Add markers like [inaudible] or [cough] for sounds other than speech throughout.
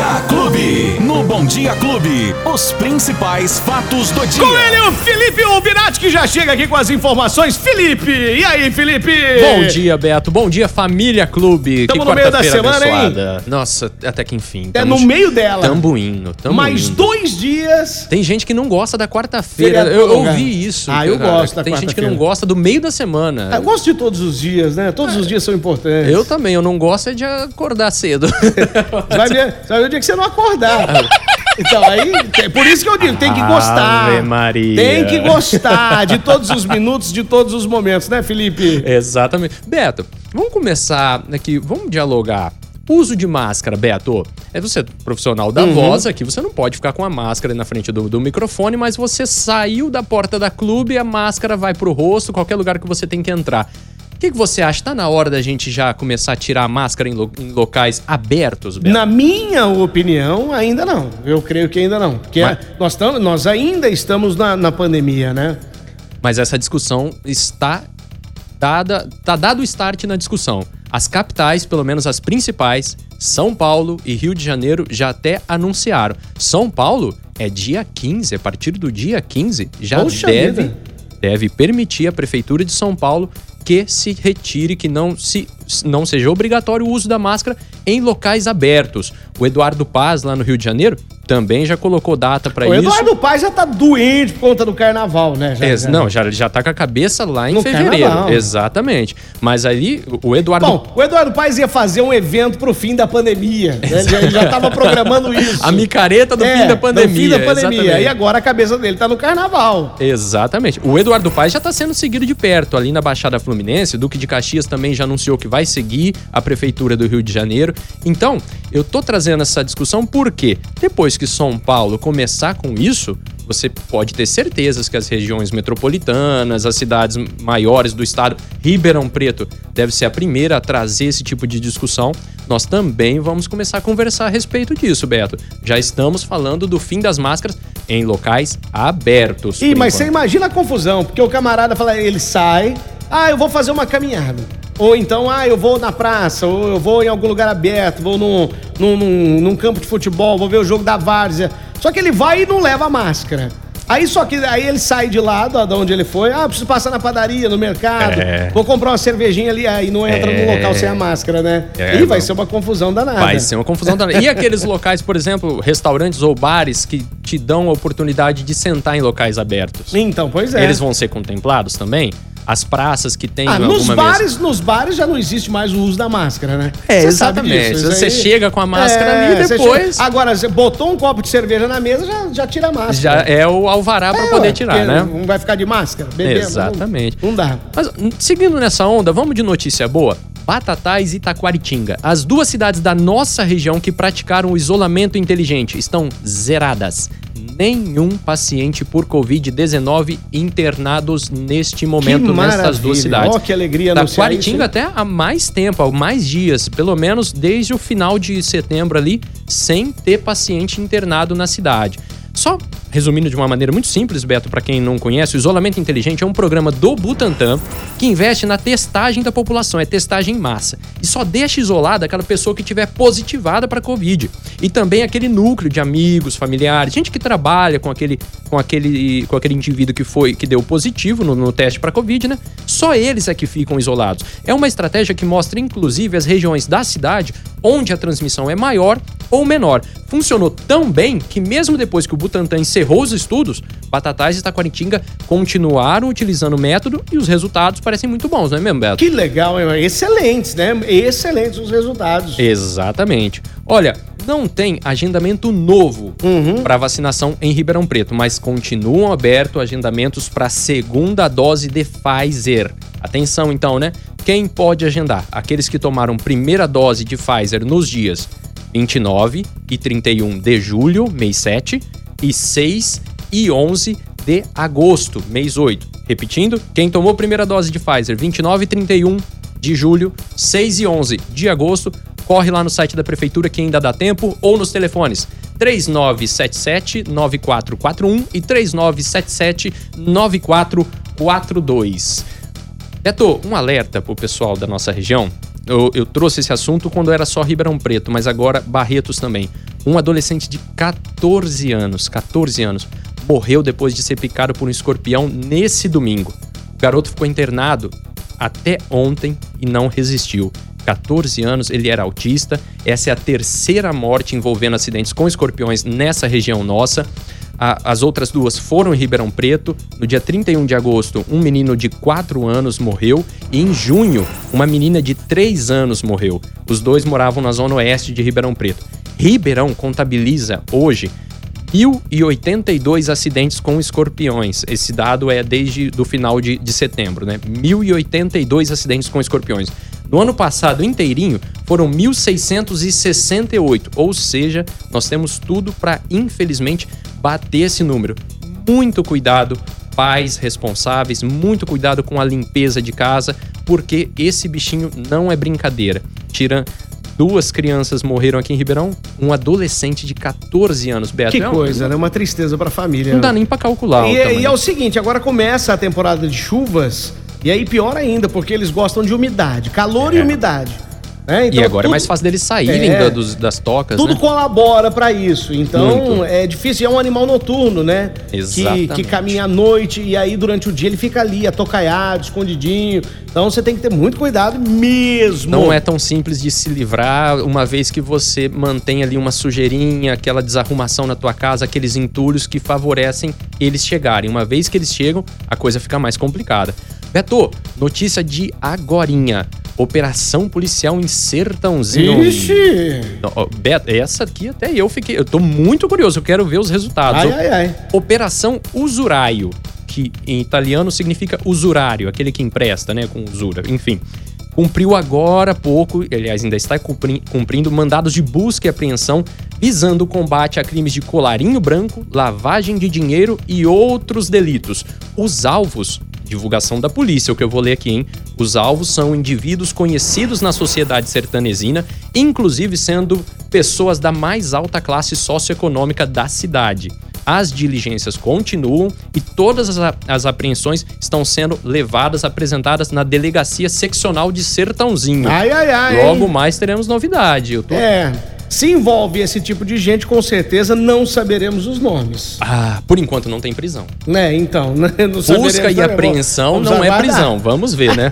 Clube. No Bom Dia Clube, os principais fatos do dia. Com ele, o Felipe Albinati, que já chega aqui com as informações. Felipe, e aí, Felipe? Bom dia, Beto. Bom dia, família Clube. Tamo que no meio da semana, hein? abençoada. Nossa, até que enfim. É no meio dela. Tamo indo, tamo Mais indo. dois dias. Tem gente que não gosta da quarta-feira. Eu ouvi isso. Ah, eu gosto da Tem gente que não gosta do meio da semana. Ah, Eu gosto de todos os dias, né? Todos os dias são importantes. Eu também, eu não gosto é de acordar cedo. Você [laughs] vai ver, vai ver o dia que você não acordar. Então, aí, por isso que eu digo, tem que gostar. Ave Maria. Tem que gostar de todos os minutos, de todos os momentos, né, Felipe? Exatamente. Beto, vamos começar aqui, vamos dialogar. Uso de máscara, Beto. É você profissional da voz aqui, você não pode ficar com a máscara na frente do, do microfone, mas você saiu da porta da clube, a máscara vai pro rosto, qualquer lugar que você tem que entrar. O que, que você acha? Tá na hora da gente já começar a tirar a máscara em, lo- em locais abertos, Beto? Na minha opinião, ainda não. Eu creio que ainda não. Porque Mas- nós, tamo, nós ainda estamos na, na pandemia, né? Mas essa discussão está dada, tá dado o start na discussão. As capitais, pelo menos as principais, São Paulo e Rio de Janeiro já até anunciaram. São Paulo é dia 15, a partir do dia 15 já Poxa deve vida. deve permitir à prefeitura de São Paulo que se retire, que não se não seja obrigatório o uso da máscara em locais abertos. O Eduardo Paz lá no Rio de Janeiro também já colocou data para O isso. Eduardo Paz já tá doente por conta do carnaval, né? Já- Ex- já- Não, já, já tá com a cabeça lá em No fevereiro. carnaval. Exatamente. Mas aí, o Eduardo. Bom, o Eduardo Paes ia fazer um evento pro fim da pandemia. né? Ele já, tava programando [laughs] isso. a micareta do É, fim da pandemia. Do fim da pandemia. exatamente. E agora a cabeça dele tá no carnaval. Exatamente. O Eduardo Paes já tá sendo seguido de perto ali na Baixada Fluminense. Duque de Caxias também já anunciou que vai seguir a Prefeitura do Rio de Janeiro. Então, eu tô trazendo essa discussão porque depois que São Paulo começar com isso, você pode ter certezas que as regiões metropolitanas, as cidades maiores do estado, Ribeirão Preto deve ser a primeira a trazer esse tipo de discussão. Nós também vamos começar a conversar a respeito disso, Beto. Já estamos falando do fim das máscaras em locais abertos. Ih, mas você enquanto. imagina a confusão, porque o camarada fala, ele sai, ah, eu vou fazer uma caminhada. Ou então, ah, eu vou na praça, ou eu vou em algum lugar aberto, vou num, num, num, num campo de futebol, vou ver o jogo da várzea. Só que ele vai e não leva a máscara. Aí só que aí ele sai de lá, da da onde ele foi, ah, preciso passar na padaria, no mercado, É. vou comprar uma cervejinha ali, aí não entra É. no local sem a máscara, né? É, e vai não. ser uma confusão danada. Vai ser uma confusão danada. E aqueles locais, por exemplo, restaurantes ou bares que te dão a oportunidade de sentar em locais abertos? Então, pois é. Eles vão ser contemplados também? As praças que tem Ah, nos bares, nos bares já não existe mais o uso da máscara, né? É, Você sabe exatamente. disso, isso Você aí- chega com a máscara ali e depois- chega- Agora, você botou um copo de cerveja na mesa, já, já tira a máscara. Já é o alvará É, poder ué, tirar, né? Não vai ficar de máscara? Bebendo, Exatamente. Não, não dá. Mas seguindo nessa onda, vamos de notícia boa? Batatais e Taquaritinga. As duas cidades da nossa região que praticaram o isolamento inteligente estão zeradas. Nenhum paciente por Covid-19 internados neste momento nessas duas cidades. Ó, que alegria Taquaritinga até há mais tempo, há mais dias, pelo menos desde o final de setembro ali, sem ter paciente internado na cidade. Só resumindo de uma maneira muito simples, Beto, para quem não conhece, o isolamento inteligente é um programa do Butantan que investe na testagem da população, é testagem em massa. E só deixa isolada aquela pessoa que tiver positivada para Covid. E também aquele núcleo de amigos, familiares, gente que trabalha com aquele com aquele com aquele indivíduo que foi que deu positivo no, no teste para Covid, né? Só eles é que ficam isolados. É uma estratégia que mostra inclusive as regiões da cidade onde a transmissão é maior ou menor. Funcionou tão bem que mesmo depois que o Butantan encerrou os estudos, Batatais e Taquaritinga continuaram utilizando o método e os resultados parecem muito bons, não é mesmo, Beto? Que legal, hein? excelentes, né? Excelentes os resultados. Exatamente. Olha, não tem agendamento novo para vacinação em Ribeirão Preto, mas continuam abertos agendamentos para segunda dose de Pfizer. Atenção então, né? Quem pode agendar? Aqueles que tomaram primeira dose de Pfizer nos dias 29 e 31 de julho, mês 7, e 6 e 11 de agosto, mês 8. Repetindo, quem tomou primeira dose de Pfizer 29 e 31 de julho, 6 e 11 de agosto, corre lá no site da prefeitura que ainda dá tempo ou nos telefones 3977-9441 e 3977-9442. Beto, um alerta pro pessoal da nossa região. Eu, eu trouxe esse assunto quando era só Ribeirão Preto, mas agora Barretos também. Um adolescente de 14 anos, 14 anos, morreu depois de ser picado por um escorpião nesse domingo. O garoto ficou internado até ontem e não resistiu. 14 anos, ele era autista. Essa é a terceira morte envolvendo acidentes com escorpiões nessa região nossa. As outras duas foram em Ribeirão Preto. No dia 31 de agosto, um menino de 4 anos morreu. E em junho, uma menina de 3 anos morreu. Os dois moravam na zona oeste de Ribeirão Preto. Ribeirão contabiliza hoje 1.082 acidentes com escorpiões. Esse dado é desde o final de, de setembro, né? 1.082 acidentes com escorpiões. No ano passado inteirinho foram 1.668, ou seja, nós temos tudo para, infelizmente, bater esse número. Muito cuidado, pais responsáveis, muito cuidado com a limpeza de casa, porque esse bichinho não é brincadeira. Tira duas crianças morreram aqui em Ribeirão, um adolescente de 14 anos, Beto. Que é coisa, né? Uma tristeza pra família. Não dá nem pra calcular. E, o é, e é o seguinte, agora começa a temporada de chuvas, e aí pior ainda, porque eles gostam de umidade, calor é. e umidade. Né? Então, e agora tudo... é mais fácil deles saírem é, dos, das tocas. Tudo né? colabora para isso. Então Muito. é difícil. É um animal noturno, né? Exatamente. Que, que caminha à noite e aí durante o dia ele fica ali, atocaiado, escondidinho. Então você tem que ter muito cuidado mesmo. Não é tão simples de se livrar, uma vez que você mantém ali uma sujeirinha, aquela desarrumação na tua casa, aqueles entulhos que favorecem eles chegarem. Uma vez que eles chegam, a coisa fica mais complicada. Beto, notícia de agorinha. Operação policial em Sertãozinho. Ixi! Beto, essa aqui até eu fiquei. Eu tô muito curioso, eu quero ver os resultados. Ai, ai, ai. Operação Usuraio, que em italiano significa usurário, aquele que empresta, né? Com usura, enfim. Cumpriu agora há pouco, aliás, ainda está cumprindo mandados de busca e apreensão visando o combate a crimes de colarinho branco, lavagem de dinheiro e outros delitos. Os alvos divulgação da polícia, o que eu vou ler aqui, hein? Os alvos são indivíduos conhecidos na sociedade sertanesina, inclusive sendo pessoas da mais alta classe socioeconômica da cidade. As diligências continuam e todas as, as apreensões estão sendo levadas, apresentadas na delegacia seccional de Sertãozinho. Ai, ai, ai. Logo mais teremos novidade. Eu tô... É. Se envolve esse tipo de gente, com certeza não saberemos os nomes. Ah, por enquanto não tem prisão. Né, então. [laughs] Né, Busca e apreensão Vamos não é prisão. Vamos ver, né?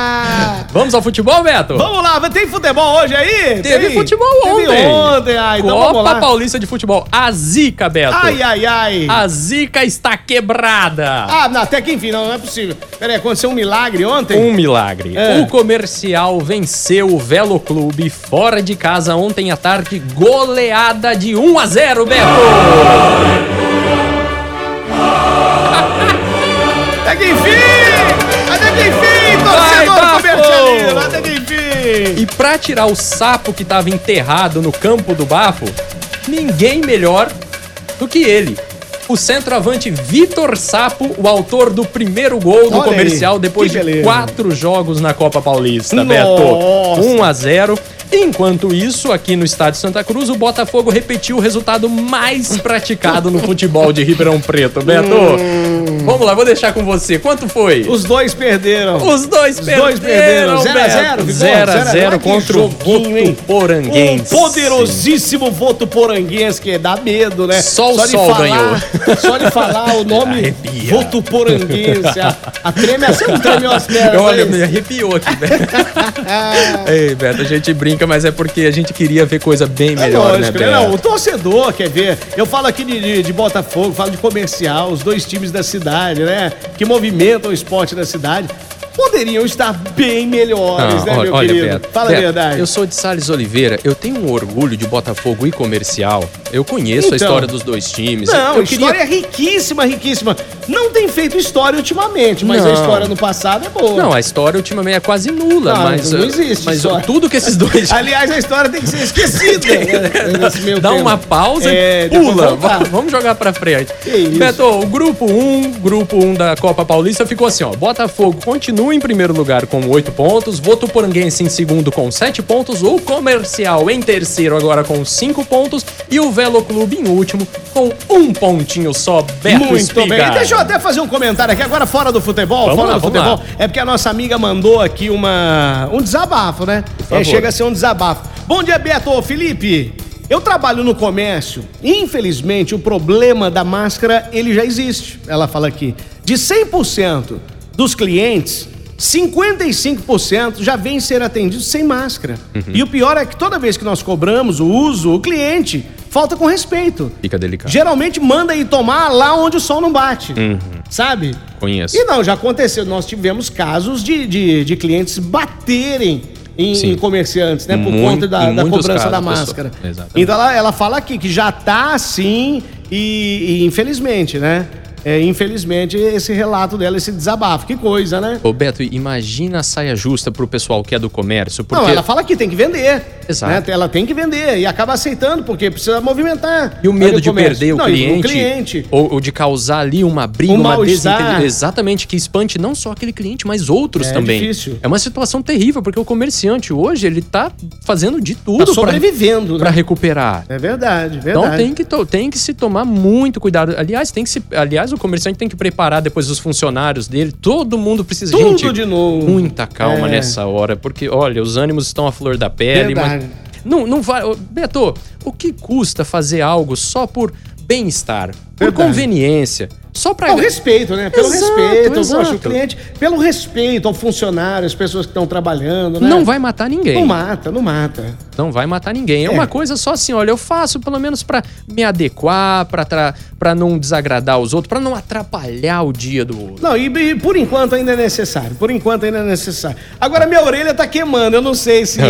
[laughs] Vamos ao futebol, Beto? Vamos lá, tem futebol hoje aí? Teve tem? futebol ontem. Teve ontem, ai, então Copa. Paulista de Futebol. A zica, Beto. Ai, ai, ai. A zica está quebrada. Ah, não, até que enfim, não, não é possível. Peraí, aconteceu um milagre ontem? Um milagre. É. O comercial venceu o Velo Clube fora de casa ontem à tarde, goleada de 1 a 0, Beto! [laughs] Até que enfim! Até que enfim, torcedor comercialino! Até que enfim! E pra tirar o sapo que tava enterrado no campo do bafo, ninguém melhor do que ele. O centroavante Vitor Sapo, o autor do primeiro gol do Olha comercial aí, depois de quatro jogos na Copa Paulista, Nossa. Beto. 1 a 0 Enquanto isso, aqui no estádio Santa Cruz, o Botafogo repetiu o resultado mais praticado no futebol de Ribeirão Preto. Beto, hum. Vamos lá, vou deixar com você. Quanto foi? Os dois perderam. Os dois Os perderam. Dois perderam. 0x0. 0x0 contra o Votuporanguense. Um poderosíssimo Votuporanguense, que dá medo, né? Só o só sol falar, ganhou. [laughs] Só de falar o nome Votuporanguense. A, a treme não tremeu as pernas. Olha, me arrepiou aqui, Beto. [laughs] Ei, Beto, a gente brinca mas é porque a gente queria ver coisa bem é melhor, é lógico, né, Não, o torcedor quer ver. Eu falo aqui de, de, de, Botafogo, falo de comercial, os dois times da cidade, né? Que movimentam o esporte da cidade poderiam estar bem melhores, Não, né, meu olha, querido? Beto, Fala Beto, a verdade. Eu sou de Sales Oliveira, eu tenho um orgulho de Botafogo e comercial. Eu conheço então, a história dos dois times. Não, eu a história queria... é riquíssima, riquíssima. Não tem feito história ultimamente, mas não. a história no passado é boa. Não, a história ultimamente é quase nula, não, mas. Não existe. Mas história. tudo que esses dois. [laughs] Aliás, a história tem que ser esquecida. [laughs] né, Dá tempo. uma pausa é, e pula. Vamos jogar pra frente. Que isso? Beto, o grupo 1, um, grupo 1 um da Copa Paulista ficou assim, ó. Botafogo continua em primeiro lugar com 8 pontos, Votuporanguense em segundo com 7 pontos, o Comercial em terceiro agora com 5 pontos e o Velo Clube em último com um pontinho só, Beto Muito Espiga. bem. Deixa eu até fazer um comentário aqui agora fora do futebol, vamos fora lá, do futebol. Lá. É porque a nossa amiga mandou aqui uma um desabafo, né? É, chega a ser um desabafo. Bom dia, Beto. Felipe, Eu trabalho no comércio, infelizmente o problema da máscara ele já existe. Ela fala aqui, de 100% dos clientes, 55% já vêm ser atendidos sem máscara. Uhum. E o pior é que toda vez que nós cobramos o uso, o cliente falta com respeito. Fica delicado. Geralmente manda ir tomar lá onde o sol não bate. Uhum. Sabe? Conheço. E não, já aconteceu. Nós tivemos casos de, de, de clientes baterem em, em, comerciantes, né? Por Muito, conta da, da cobrança casos, da máscara. Então ela, ela fala aqui que já tá assim e, e infelizmente, né? É, infelizmente, esse relato dela, esse desabafo. Que coisa, né? Ô, Beto, imagina a saia justa pro pessoal que é do comércio. Porque... Não, ela fala que tem que vender. Exato. Né? Ela tem que vender e acaba aceitando, porque precisa movimentar. E o medo de perder o, não, cliente, o cliente. Ou, ou, de causar ali uma briga, um uma desentendimento. Exatamente, que espante não só aquele cliente, mas outros é, também. É difícil. É uma situação terrível, porque o comerciante hoje, ele tá fazendo de tudo. Tá sobrevivendo. Pra, né? pra recuperar. É verdade, verdade. Então tem que, tem que se tomar muito cuidado. Aliás, tem que se. Aliás, o comerciante tem que preparar depois os funcionários dele. Todo mundo precisa. Tudo Gente, de novo. Muita calma é. nessa hora, porque, olha, os ânimos estão à flor da pele. Verdade. Mas não, não vai. Beto, o que custa fazer algo só por bem-estar, por conveniência? Só para. Pelo respeito, né? Pelo exato, respeito. Exato. Poxa, o cliente, pelo respeito ao funcionário, às pessoas que estão trabalhando, né? Não vai matar ninguém. Não mata, não mata. Não vai matar ninguém. É, é. uma coisa só assim, olha, eu faço pelo menos para me adequar, para não desagradar os outros, para não atrapalhar o dia do outro. Não, e, e, por enquanto ainda é necessário. Por enquanto ainda é necessário. Agora minha orelha tá queimando. Eu não sei se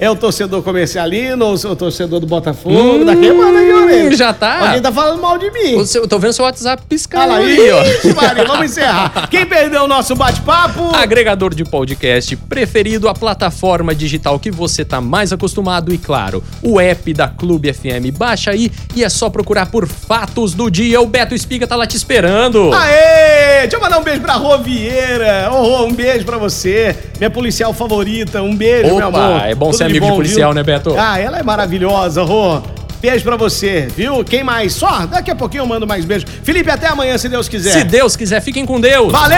é o torcedor comercialino ou se é o torcedor do Botafogo. Hum, tá queimando a orelha. Já tá. Alguém tá falando mal de mim. eu tô vendo seu WhatsApp piscando. Fala aí, ó. Maria, vamos encerrar. Quem perdeu o nosso bate-papo? Agregador de podcast preferido, a plataforma digital que você tá mais acostumado e, claro, o app da Clube FM. Baixa aí e é só procurar por Fatos do Dia. O Beto Espiga tá lá te esperando. Aê! Deixa eu mandar um beijo pra Rô Vieira. Ô, Rô, um beijo pra você. Minha policial favorita. Um beijo, Opa, meu amor. é bom Tudo ser amigo de, bom, de policial, viu? né, Beto? Ah, ela é maravilhosa, Rô. Beijo pra você, viu? Quem mais? Só, daqui a pouquinho eu mando mais beijo. Felipe, até amanhã, se Deus quiser. Se Deus quiser, fiquem com Deus. Valeu!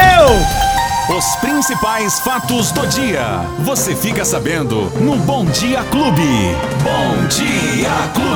Os principais fatos do dia. Você fica sabendo no Bom Dia Clube. Bom Dia Clube.